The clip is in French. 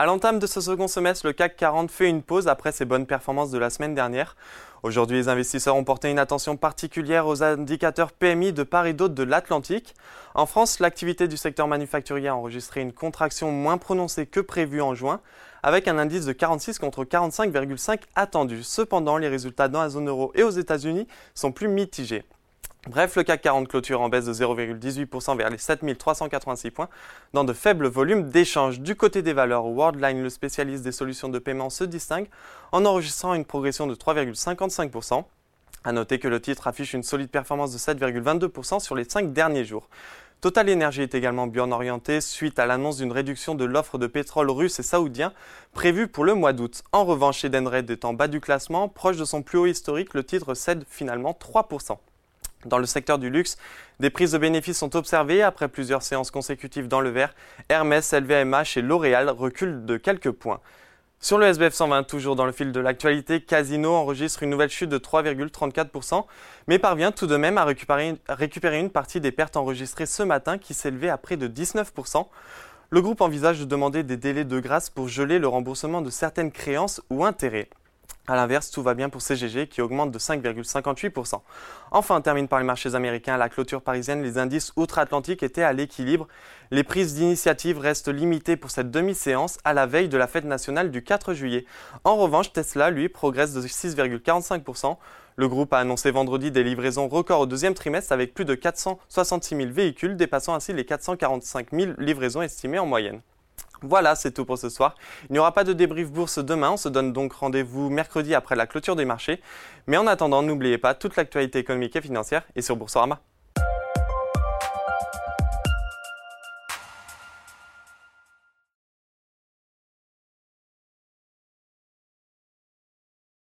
À l'entame de ce second semestre, le CAC 40 fait une pause après ses bonnes performances de la semaine dernière. Aujourd'hui, les investisseurs ont porté une attention particulière aux indicateurs PMI de part et d'autre de l'Atlantique. En France, l'activité du secteur manufacturier a enregistré une contraction moins prononcée que prévu en juin, avec un indice de 46 contre 45,5 attendu. Cependant, les résultats dans la zone euro et aux États-Unis sont plus mitigés. Bref, le CAC 40 clôture en baisse de 0,18% vers les 7386 points dans de faibles volumes d'échanges. Du côté des valeurs, Worldline, le spécialiste des solutions de paiement, se distingue en enregistrant une progression de 3,55%. A noter que le titre affiche une solide performance de 7,22% sur les 5 derniers jours. Total Energy est également bien orienté suite à l'annonce d'une réduction de l'offre de pétrole russe et saoudien prévue pour le mois d'août. En revanche, Edenred est en bas du classement, proche de son plus haut historique, le titre cède finalement 3%. Dans le secteur du luxe, des prises de bénéfices sont observées après plusieurs séances consécutives dans le vert. Hermès, LVMH et L'Oréal reculent de quelques points. Sur le SBF 120, toujours dans le fil de l'actualité, Casino enregistre une nouvelle chute de 3,34%, mais parvient tout de même à récupérer, une partie des pertes enregistrées ce matin qui s'élevaient à près de 19%. Le groupe envisage de demander des délais de grâce pour geler le remboursement de certaines créances ou intérêts. A l'inverse, tout va bien pour CGG qui augmente de 5,58%. Enfin, on termine par les marchés américains. À la clôture parisienne, les indices outre-Atlantique étaient à l'équilibre. Les prises d'initiative restent limitées pour cette demi-séance à la veille de la fête nationale du 4 juillet. En revanche, Tesla, lui, progresse de 6,45%. Le groupe a annoncé vendredi des livraisons records au deuxième trimestre avec plus de 466 000 véhicules, dépassant ainsi les 445 000 livraisons estimées en moyenne. Voilà, c'est tout pour ce soir. Il n'y aura pas de débrief bourse demain, on se donne donc rendez-vous mercredi après la clôture des marchés. Mais en attendant, n'oubliez pas toute l'actualité économique et financière est sur Boursorama.